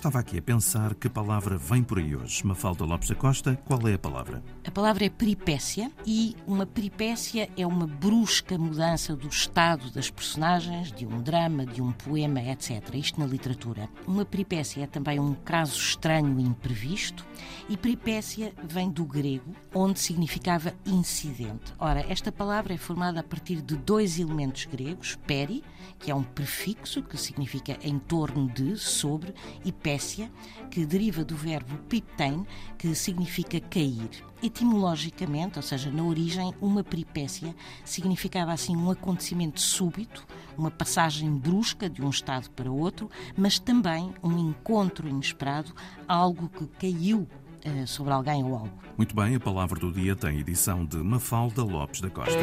Estava aqui a pensar que palavra vem por aí hoje. Mafalda Lopes da Costa, qual é a palavra? A palavra é peripécia e uma peripécia é uma brusca mudança do estado das personagens, de um drama, de um poema, etc. Isto na literatura. Uma peripécia é também um caso estranho e imprevisto e peripécia vem do grego, onde significava incidente. Ora, esta palavra é formada a partir de dois elementos gregos, peri, que é um prefixo que significa em torno de, sobre, e que deriva do verbo piptein, que significa cair. Etimologicamente, ou seja, na origem, uma peripécia significava assim um acontecimento súbito, uma passagem brusca de um estado para outro, mas também um encontro inesperado, algo que caiu uh, sobre alguém ou algo. Muito bem, a palavra do dia tem edição de Mafalda Lopes da Costa.